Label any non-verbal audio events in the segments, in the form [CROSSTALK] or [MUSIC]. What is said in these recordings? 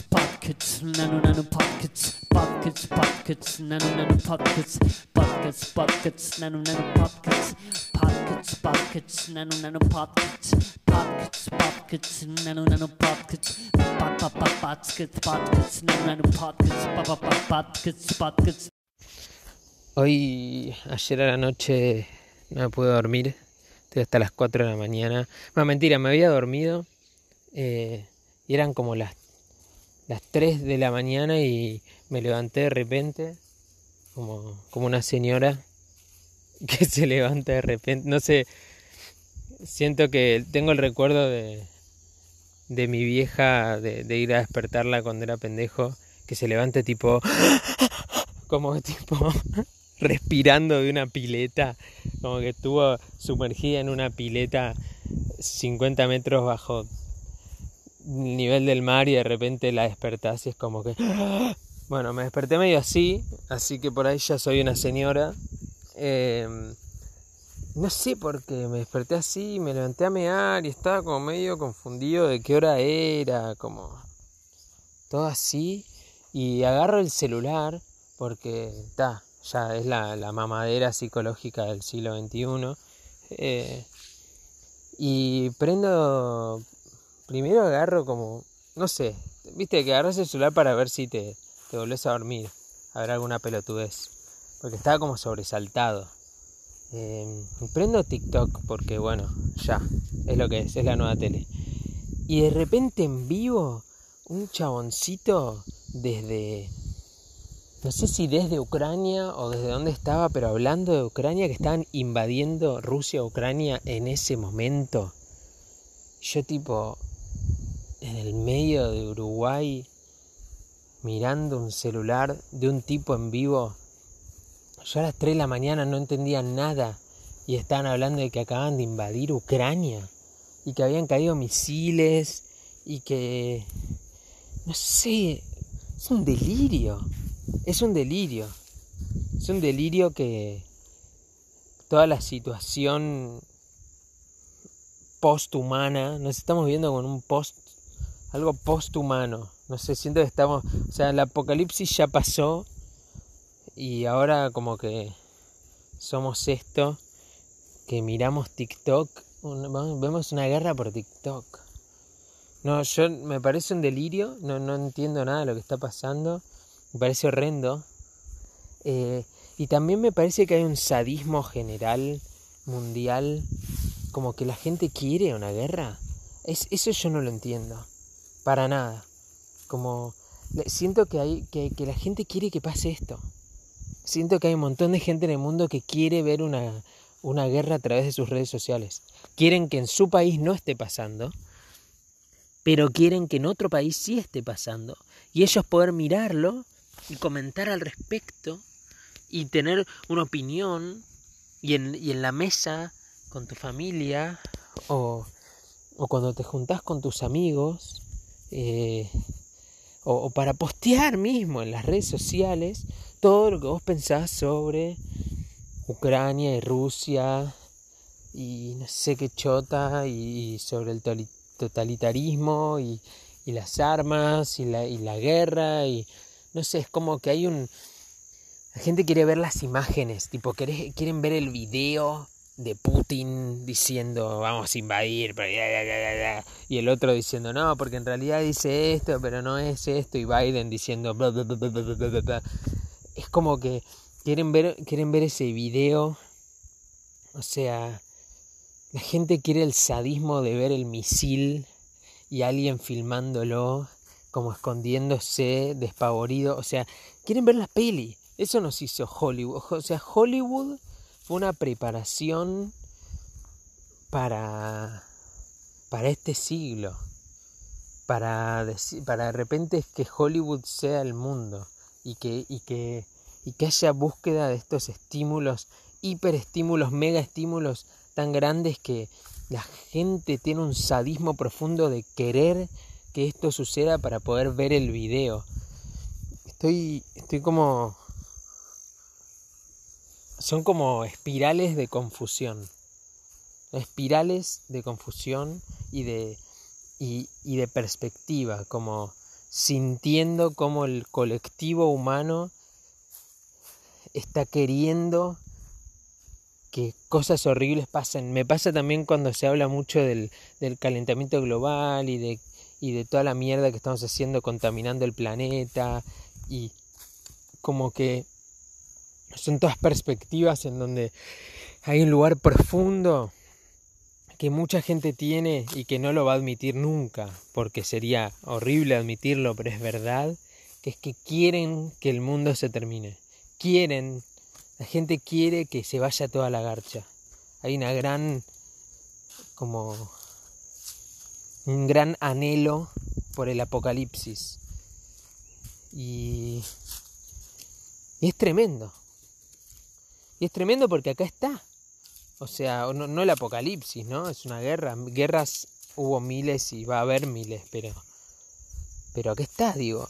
pockets, pockets, nano nano pockets, pockets, pockets, nano nano pockets, pockets, pockets, nano nano pockets, pockets, pockets, nano nano pockets, pockets, pockets, nano nano pockets, pockets, pockets, nano nano pockets, pop pop pockets, pockets. Hoy, ayer a la noche no me pude dormir, estoy hasta las 4 de la mañana. No, mentira, me había dormido eh, y eran como las, las 3 de la mañana y me levanté de repente, como, como una señora [LAUGHS] que se levanta de repente. No sé, siento que tengo el recuerdo de, de mi vieja, de, de ir a despertarla cuando era pendejo, que se levante tipo, [LAUGHS] como tipo [LAUGHS] respirando de una pileta, como que estuvo sumergida en una pileta 50 metros bajo nivel del mar y de repente la despertás y es como que... [GASPS] Bueno, me desperté medio así, así que por ahí ya soy una señora. Eh, no sé por qué me desperté así, me levanté a mear y estaba como medio confundido de qué hora era, como todo así. Y agarro el celular porque está, ya es la, la, mamadera psicológica del siglo XXI. Eh, y prendo, primero agarro como, no sé, viste que agarras el celular para ver si te, te volvés a dormir, a ver alguna pelotudez, porque estaba como sobresaltado. Eh, prendo TikTok porque bueno, ya, es lo que es, es la nueva tele. Y de repente en vivo, un chaboncito desde no sé si desde Ucrania o desde dónde estaba, pero hablando de Ucrania, que estaban invadiendo Rusia Ucrania en ese momento. Yo tipo, en el medio de Uruguay, mirando un celular de un tipo en vivo, yo a las 3 de la mañana no entendía nada y estaban hablando de que acaban de invadir Ucrania y que habían caído misiles y que... No sé, es un delirio es un delirio. Es un delirio que toda la situación posthumana, nos estamos viendo con un post, algo posthumano. No sé, siento que estamos, o sea, el apocalipsis ya pasó y ahora como que somos esto, que miramos TikTok, vemos una guerra por TikTok. No, yo me parece un delirio, no, no entiendo nada de lo que está pasando. Me parece horrendo. Eh, y también me parece que hay un sadismo general, mundial, como que la gente quiere una guerra. Es, eso yo no lo entiendo. Para nada. Como siento que, hay, que, la gente quiere que pase esto. Siento que hay un montón de gente en el mundo que quiere ver una, una guerra a través de sus redes sociales. Quieren que en su país no esté pasando, pero quieren que en otro país sí esté pasando. Y ellos poder mirarlo y comentar al respecto y tener una opinión y en, y en la mesa con tu familia o, o, cuando te juntás con tus amigos eh, o, para postear mismo en las redes sociales todo lo que vos pensás sobre Ucrania y Rusia y no sé qué chota y, sobre el totalitarismo y, las armas y la, y la guerra y no sé, es como que hay un... La gente quiere ver las imágenes, tipo, quieren ver el video de Putin diciendo vamos a invadir, y el otro diciendo no, porque en realidad dice esto, pero no es esto, y Biden diciendo es como que quieren ver, quieren ver ese video, o sea, la gente quiere el sadismo de ver el misil y alguien filmándolo como escondiéndose, despavorido. O sea, quieren ver la peli. Eso nos hizo Hollywood. O sea, Hollywood una preparación para, para este siglo. Para, para de repente que Hollywood sea el mundo y que, y que, y que haya búsqueda de estos estímulos, hiperestímulos, mega estímulos tan grandes que la gente tiene un sadismo profundo de querer que esto suceda para poder ver el video. Estoy, estoy como... Son como espirales de confusión. Espirales de confusión y de, y, de perspectiva. Como sintiendo cómo el colectivo humano está queriendo que cosas horribles pasen. Me pasa también cuando se habla mucho del, del calentamiento global y de, y de toda la mierda que estamos haciendo contaminando el planeta y como que son todas perspectivas en donde hay un lugar profundo que mucha gente tiene y que no lo va a admitir nunca, porque sería horrible admitirlo, pero es verdad, que es que quieren que el mundo se termine. Quieren, la gente quiere que se vaya toda la garcha. Hay una gran, como, un gran anhelo por el apocalipsis. Y, y es tremendo. Y es tremendo porque acá está. O sea, no, el apocalipsis, ¿no? Es una guerra. Guerras hubo miles y va a haber miles, pero. Pero acá está, digo.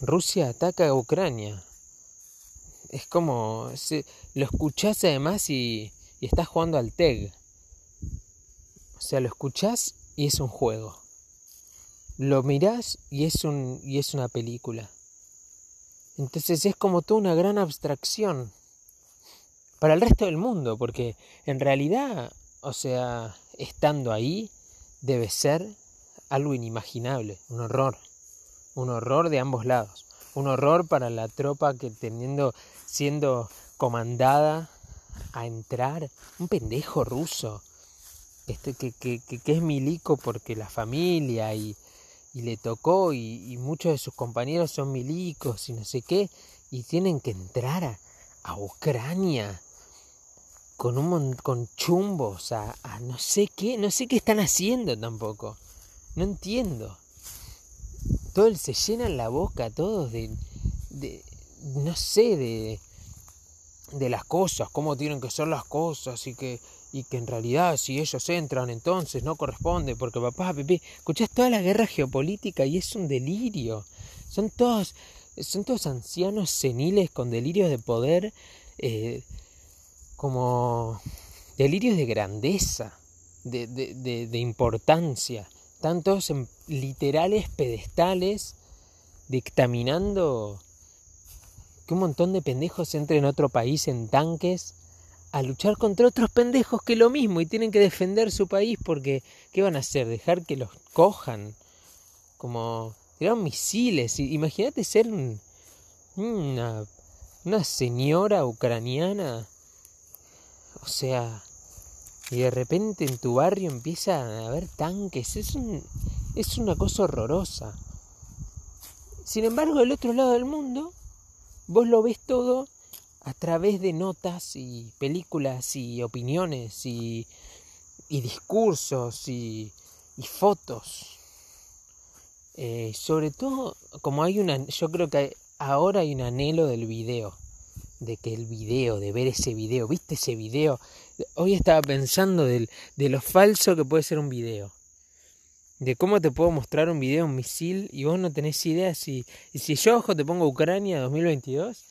Rusia ataca a Ucrania. Es como. lo escuchás además y, y estás jugando al TEG. O sea, lo escuchás y es un juego. Lo mirás y es, un, y es una película. Entonces es como toda una gran abstracción para el resto del mundo, porque en realidad, o sea, estando ahí, debe ser algo inimaginable, un horror, un horror de ambos lados, un horror para la tropa que teniendo, siendo comandada a entrar, un pendejo ruso, este, que, que, que, es milico porque la familia y, y le tocó y, muchos de sus compañeros son milicos y no sé qué, y tienen que entrar a, a Ucrania con un con chumbos a, no sé qué, no sé qué están haciendo tampoco. No entiendo. Todos se llenan la boca, todos de, de no sé, de, de las cosas, cómo tienen que ser las cosas y que y que en realidad si ellos entran entonces no corresponde porque papá, Pepe, escuchás toda la guerra geopolítica y es un delirio. Son todos, son todos ancianos seniles con delirios de poder, eh, como delirios de grandeza, de, de, de, de importancia. Tantos en literales pedestales dictaminando que un montón de pendejos entren en otro país en tanques a luchar contra otros pendejos que lo mismo y tienen que defender su país porque ¿qué van a hacer? ¿Dejar que los cojan? Como tiraron misiles. Imagínate ser una, una señora ucraniana. O sea, y de repente en tu barrio empieza a haber tanques. Es, un, es una cosa horrorosa. Sin embargo, del otro lado del mundo, vos lo ves todo a través de notas y películas y opiniones y, discursos y, y fotos. Eh, sobre todo, como hay una, yo creo que ahora hay un anhelo del video, de que el video, de ver ese video, ¿viste ese video? Hoy estaba pensando del, de lo falso que puede ser un video. De cómo te puedo mostrar un video, un misil, y vos no tenés idea si, si yo, ojo, te pongo Ucrania 2022,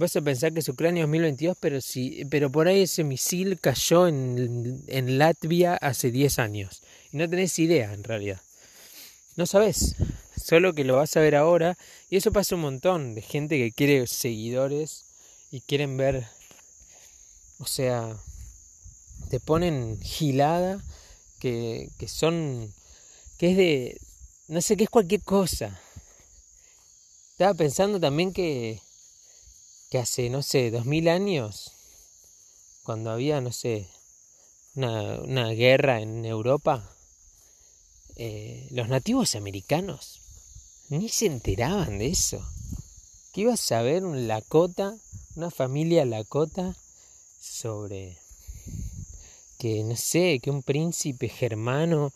Vas a pensar que es Ucrania 2022, pero sí, pero por ahí ese misil cayó en, en Latvia hace 10 años. Y no tenés idea, en realidad. No sabes. Solo que lo vas a ver ahora. Y eso pasa un montón de gente que quiere seguidores y quieren ver. O sea, te ponen gilada que, que son. que es de. no sé, que es cualquier cosa. Estaba pensando también que que hace, no sé, dos mil años, cuando había, no sé, una, una guerra en Europa, eh, los nativos americanos ni se enteraban de eso. ¿Qué iba a saber un Lakota, una familia Lakota, sobre que, no sé, que un príncipe germano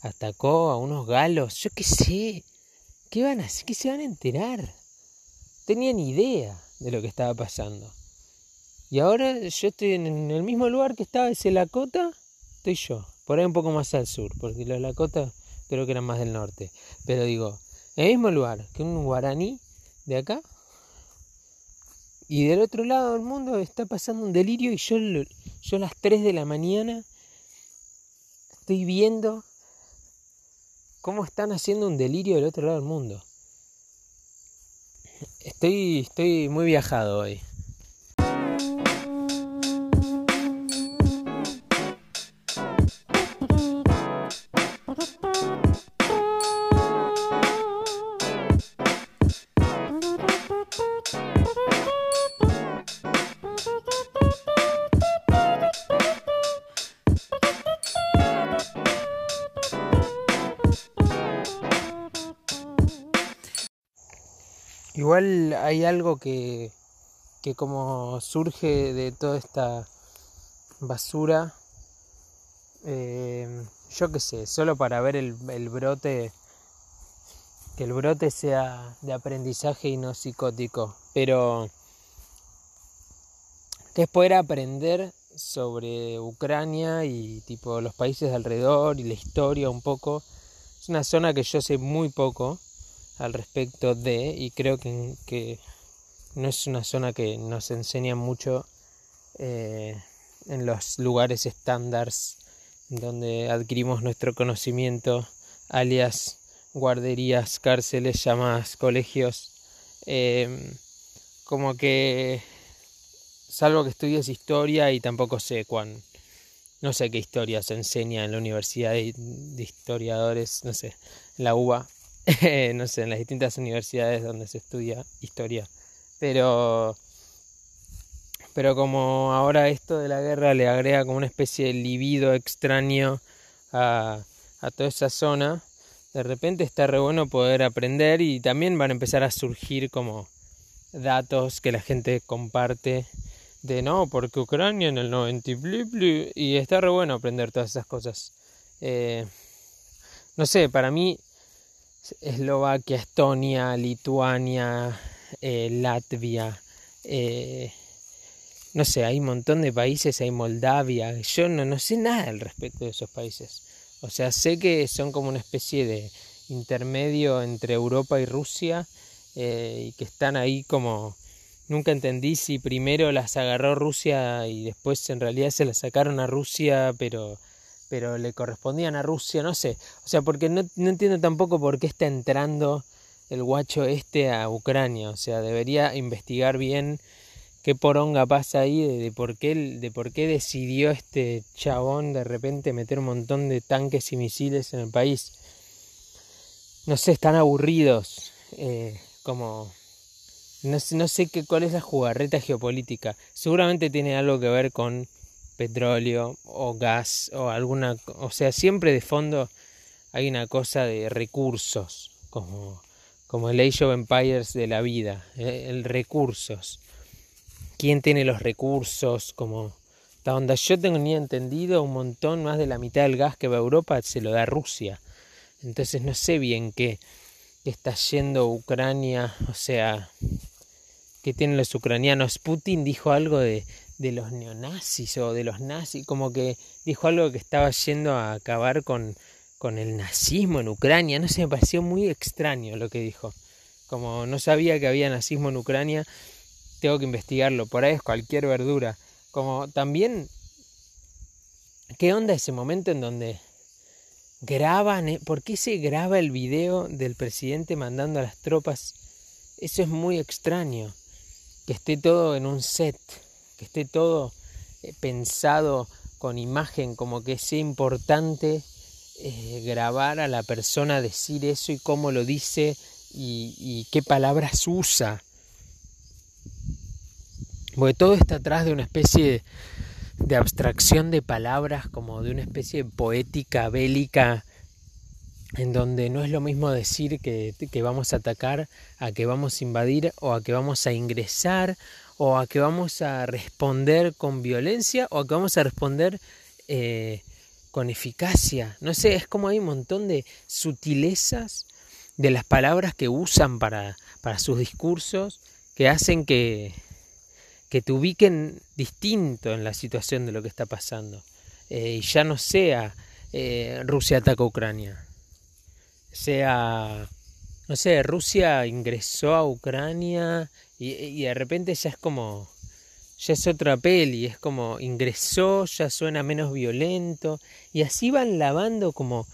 atacó a unos galos? Yo qué sé. ¿Qué van a hacer? ¿Qué se van a enterar? Tenían idea de lo que estaba pasando. Y ahora yo estoy en el mismo lugar que estaba ese Lakota, estoy yo, por ahí un poco más al sur, porque los Lakota creo que eran más del norte. Pero digo, en el mismo lugar que un guaraní de acá, y del otro lado del mundo está pasando un delirio y yo, yo a las 3 de la mañana estoy viendo cómo están haciendo un delirio del otro lado del mundo. Estoy, estoy muy viajado hoy. Igual hay algo que, que como surge de toda esta basura, eh, yo qué sé, solo para ver el, el brote, que el brote sea de aprendizaje y no psicótico, pero que es poder aprender sobre Ucrania y tipo los países de alrededor y la historia un poco. Es una zona que yo sé muy poco al respecto de y creo que, que no es una zona que nos enseña mucho eh, en los lugares estándares donde adquirimos nuestro conocimiento, alias guarderías, cárceles, llamadas, colegios, eh, como que salvo que estudies historia y tampoco sé cuán, no sé qué historia se enseña en la universidad de, de historiadores, no sé, en la UBA, [LAUGHS] no sé, en las distintas universidades donde se estudia historia. Pero, pero como ahora esto de la guerra le agrega como una especie de libido extraño a, a toda esa zona, de repente está re bueno poder aprender y también van a empezar a surgir como datos que la gente comparte de no, porque Ucrania en el 90 y, y está re bueno aprender todas esas cosas. Eh, no sé, para mí Eslovaquia, Estonia, Lituania, eh, Latvia, eh, no sé, hay un montón de países, hay Moldavia, yo no, no sé nada al respecto de esos países. O sea, sé que son como una especie de intermedio entre Europa y Rusia eh, y que están ahí como... Nunca entendí si primero las agarró Rusia y después en realidad se las sacaron a Rusia, pero pero le correspondían a Rusia, no sé. O sea, porque no, no, entiendo tampoco por qué está entrando el guacho este a Ucrania. O sea, debería investigar bien qué poronga pasa ahí, de, de, por, qué, de por qué decidió este chabón de repente meter un montón de tanques y misiles en el país. No sé, están aburridos. Eh, como... No, no sé qué, cuál es la jugarreta geopolítica. Seguramente tiene algo que ver con petróleo o gas o alguna, o sea, siempre de fondo hay una cosa de recursos, como, como el Age of Empires de la vida, eh, el, recursos. ¿Quién tiene los recursos? Como hasta donde yo ni entendido, un montón más de la mitad del gas que va a Europa se lo da Rusia. Entonces no sé bien qué, qué está yendo Ucrania, o sea, qué tienen los ucranianos. Putin dijo algo de de los neonazis o de los nazis, como que dijo algo que estaba yendo a acabar con, con el nazismo en Ucrania, no sé, me pareció muy extraño lo que dijo. Como no sabía que había nazismo en Ucrania, tengo que investigarlo, por ahí es cualquier verdura. Como también, ¿qué onda ese momento en donde graban, eh? ¿por qué se graba el video del presidente mandando a las tropas? Eso es muy extraño, que esté todo en un set que esté todo eh, pensado con imagen, como que sea importante eh, grabar a la persona decir eso y cómo lo dice y, qué palabras usa. Porque todo está atrás de una especie de, de abstracción de palabras, como de una especie de poética bélica en donde no es lo mismo decir que, que, vamos a atacar a que vamos a invadir o a que vamos a ingresar o a que vamos a responder con violencia o a que vamos a responder eh, con eficacia. No sé, es como hay un montón de sutilezas de las palabras que usan para, para sus discursos que hacen que, que te ubiquen distinto en la situación de lo que está pasando. Eh, y ya no sea eh, Rusia ataca a Ucrania, sea, no sé, Rusia ingresó a Ucrania y, y, de repente ya es como, ya es otra peli, es como ingresó, ya suena menos violento, y así van lavando como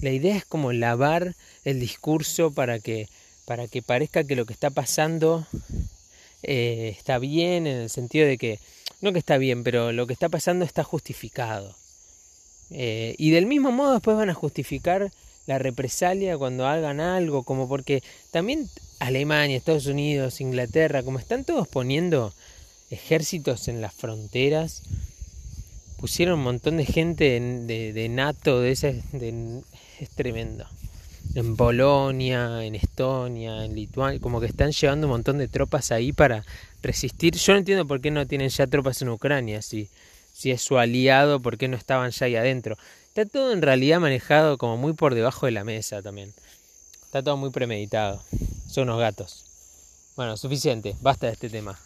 la idea es como lavar el discurso para que, para que parezca que lo que está pasando eh, está bien, en el sentido de que, no que está bien, pero lo que está pasando está justificado. Eh, y del mismo modo después van a justificar la represalia cuando hagan algo, como porque también Alemania, Estados Unidos, Inglaterra, como están todos poniendo ejércitos en las fronteras, pusieron un montón de gente de, de, NATO, de ese, es tremendo. En Polonia, en Estonia, en Lituania, como que están llevando un montón de tropas ahí para resistir. Yo no entiendo por qué no tienen ya tropas en Ucrania, si, si es su aliado, por qué no estaban ya ahí adentro. Está todo en realidad manejado como muy por debajo de la mesa también. Está todo muy premeditado. Son unos gatos. Bueno, suficiente. Basta de este tema.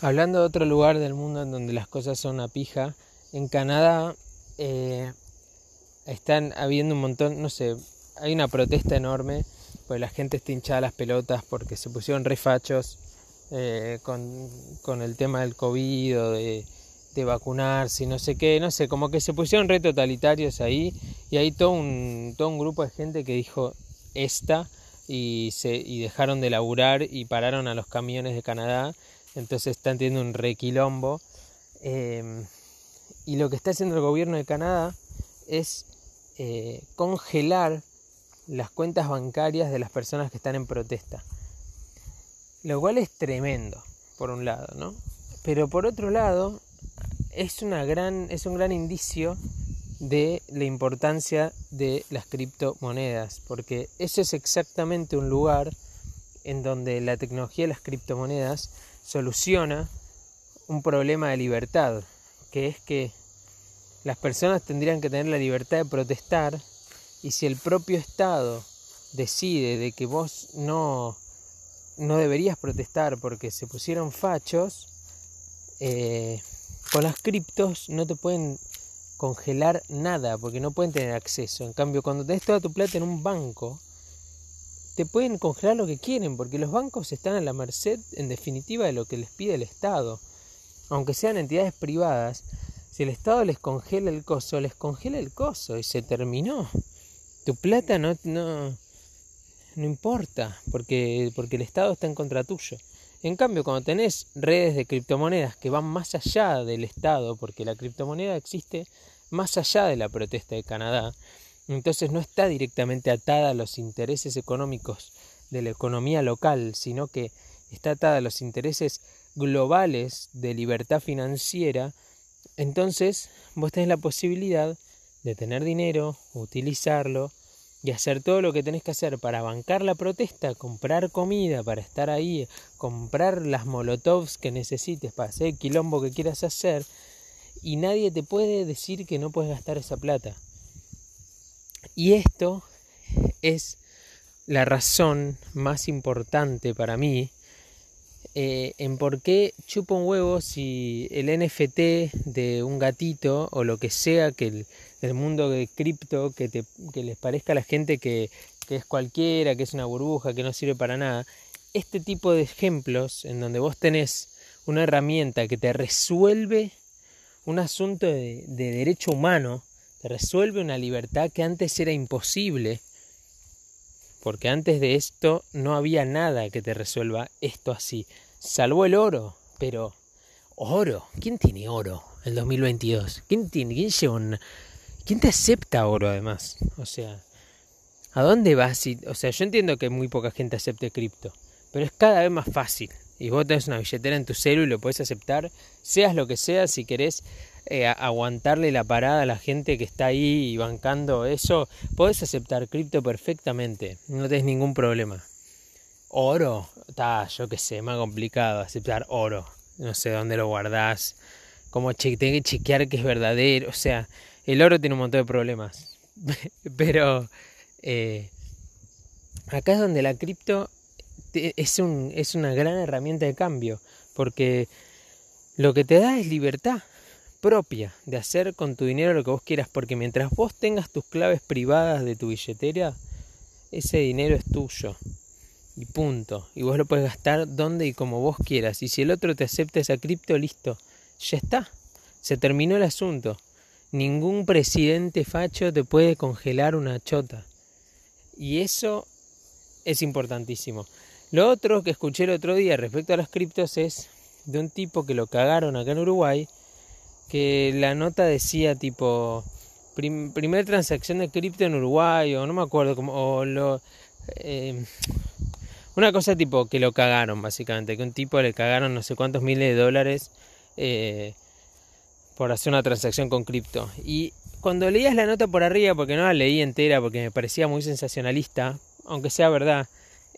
Hablando de otro lugar del mundo en donde las cosas son a pija, en Canadá eh, están habiendo un montón, no sé, hay una protesta enorme, pues la gente está hinchada las pelotas porque se pusieron refachos eh, con, con, el tema del COVID o de, de, vacunarse no sé qué, no sé, como que se pusieron re totalitarios ahí y hay todo un, todo un grupo de gente que dijo esta y, se, y dejaron de laburar y pararon a los camiones de Canadá, entonces están teniendo un requilombo. Eh, y lo que está haciendo el gobierno de Canadá es eh, congelar las cuentas bancarias de las personas que están en protesta. Lo cual es tremendo, por un lado, ¿no? Pero por otro lado, es, una gran, es un gran indicio de la importancia de las criptomonedas, porque eso es exactamente un lugar en donde la tecnología de las criptomonedas soluciona un problema de libertad, que es que las personas tendrían que tener la libertad de protestar y si el propio Estado decide de que vos no, no deberías protestar porque se pusieron fachos, eh, con las criptos no te pueden congelar nada porque no pueden tener acceso. En cambio, cuando tenés toda tu plata en un banco, te pueden congelar lo que quieren porque los bancos están a la merced, en definitiva, de lo que les pide el Estado. Aunque sean entidades privadas, si el Estado les congela el coso, les congela el coso y se terminó. Tu plata no, no, no importa, porque, porque el Estado está en contra tuyo. En cambio, cuando tenés redes de criptomonedas que van más allá del Estado, porque la criptomoneda existe más allá de la protesta de Canadá, entonces no está directamente atada a los intereses económicos de la economía local, sino que está atada a los intereses globales de libertad financiera, entonces vos tenés la posibilidad de tener dinero, utilizarlo y hacer todo lo que tenés que hacer para bancar la protesta, comprar comida para estar ahí, comprar las molotovs que necesites para hacer el quilombo que quieras hacer y nadie te puede decir que no puedes gastar esa plata. Y esto es la razón más importante para mí eh, en por qué chupa un huevo si el NFT de un gatito o lo que sea que el, mundo de cripto que, que les parezca a la gente que, que es cualquiera, que es una burbuja, que no sirve para nada. Este tipo de ejemplos en donde vos tenés una herramienta que te resuelve un asunto de, de derecho humano, te resuelve una libertad que antes era imposible porque antes de esto no había nada que te resuelva esto así, salvo el oro, pero oro, ¿quién tiene oro en 2022? ¿Quién tiene quién lleva quién te acepta oro además? O sea, ¿a dónde vas? o sea, yo entiendo que muy poca gente acepte cripto, pero es cada vez más fácil. Y vos tenés una billetera en tu celu y lo podés aceptar, seas lo que seas, si querés eh, aguantarle la parada a la gente que está ahí bancando eso, podés aceptar cripto perfectamente, no tenés ningún problema. Oro, está, yo qué sé, más complicado aceptar oro, no sé dónde lo guardás, como che tenés que chequear que es verdadero, o sea, el oro tiene un montón de problemas, [LAUGHS] pero eh, acá es donde la cripto es, un, es una gran herramienta de cambio, porque lo que te da es libertad propia de hacer con tu dinero lo que vos quieras, porque mientras vos tengas tus claves privadas de tu billetera, ese dinero es tuyo. Y punto. Y vos lo puedes gastar donde y como vos quieras. Y si el otro te acepta esa cripto, listo. Ya está. Se terminó el asunto. Ningún presidente facho te puede congelar una chota. Y eso es importantísimo. Lo otro que escuché el otro día respecto a las criptos es de un tipo que lo cagaron acá en Uruguay, que la nota decía tipo, primer transacción de cripto en Uruguay, o no me acuerdo, como, o lo... Eh, una cosa tipo que lo cagaron básicamente, que un tipo le cagaron no sé cuántos miles de dólares eh, por hacer una transacción con cripto. Y cuando leías la nota por arriba, porque no la leí entera, porque me parecía muy sensacionalista, aunque sea verdad,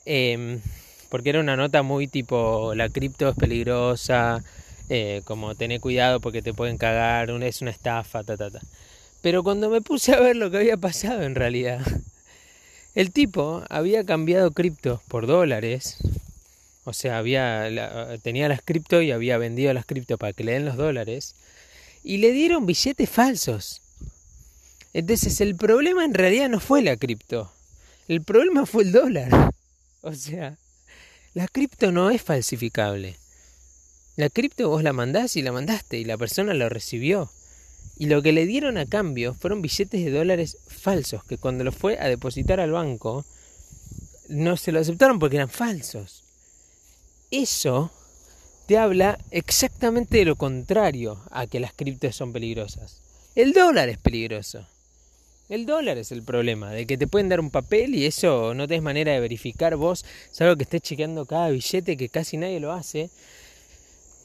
em, porque era una nota muy tipo, la cripto es peligrosa, eh, como tener cuidado porque te pueden cagar, es una estafa, ta, ta, ta. Pero cuando me puse a ver lo que había pasado en realidad, [LAUGHS] el tipo había cambiado criptos por dólares, o sea, había, tenía las cripto y había vendido las cripto para que le den los dólares, y le dieron billetes falsos. Entonces el problema en realidad no fue la cripto, el problema fue el dólar. [LAUGHS] O sea, la cripto no es falsificable. La cripto vos la mandás y la mandaste y la persona lo recibió. Y lo que le dieron a cambio fueron billetes de dólares falsos que cuando los fue a depositar al banco no se lo aceptaron porque eran falsos. Eso te habla exactamente de lo contrario a que las criptos son peligrosas. El dólar es peligroso. El dólar es el problema, de que te pueden dar un papel y eso no tenés manera de verificar vos, algo que estés chequeando cada billete que casi nadie lo hace.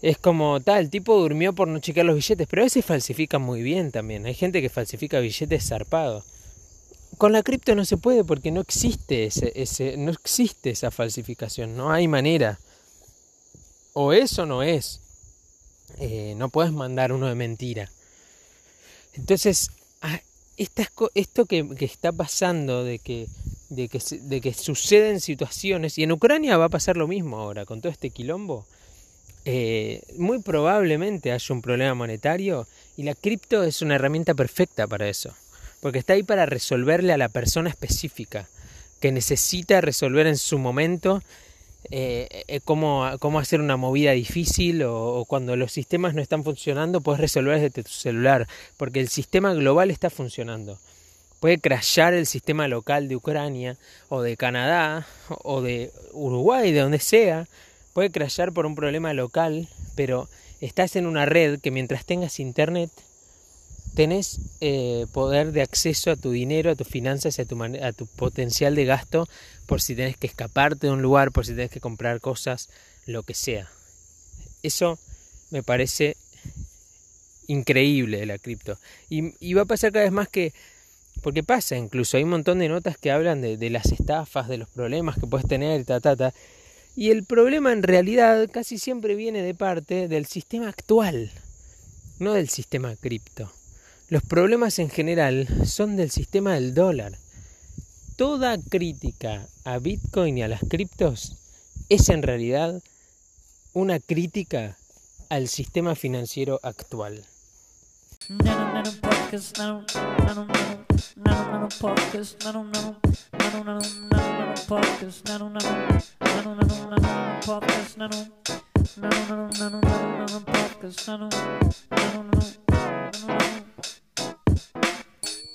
Es como tal, el tipo durmió por no chequear los billetes, pero a veces falsifican muy bien también. Hay gente que falsifica billetes zarpados. Con la cripto no se puede porque no existe ese, ese, no existe esa falsificación, no hay manera. O eso no es. Eh, no puedes mandar uno de mentira. Entonces, esto que, está pasando de que, de, que, de que suceden situaciones, y en Ucrania va a pasar lo mismo ahora, con todo este quilombo, eh, muy probablemente haya un problema monetario y la cripto es una herramienta perfecta para eso, porque está ahí para resolverle a la persona específica que necesita resolver en su momento eh, eh, cómo, hacer una movida difícil o, cuando los sistemas no están funcionando, puedes resolver desde tu celular, porque el sistema global está funcionando. Puede crashear el sistema local de Ucrania o de Canadá o de Uruguay, de donde sea. Puede crashear por un problema local, pero estás en una red que mientras tengas internet tenés eh, poder de acceso a tu dinero, a tus finanzas y a tu, a tu potencial de gasto por si tenés que escaparte de un lugar, por si tenés que comprar cosas, lo que sea. Eso me parece increíble de la cripto. Y, va a pasar cada vez más que, porque pasa incluso, hay un montón de notas que hablan de, las estafas, de los problemas que puedes tener, ta, ta, ta. Y el problema en realidad casi siempre viene de parte del sistema actual, no del sistema cripto. Los problemas en general son del sistema del dólar toda crítica a Bitcoin y a las criptos es en realidad una crítica al sistema financiero actual. cause I don't, I don't, I don't, I don't, I don't pop, cause I don't, I don't, I don't, I don't, I don't pop, cause I don't, I don't, I don't, I don't, I don't pop, cause I don't, I don't, I don't, I don't, I don't pop, cause I don't, I don't, I don't.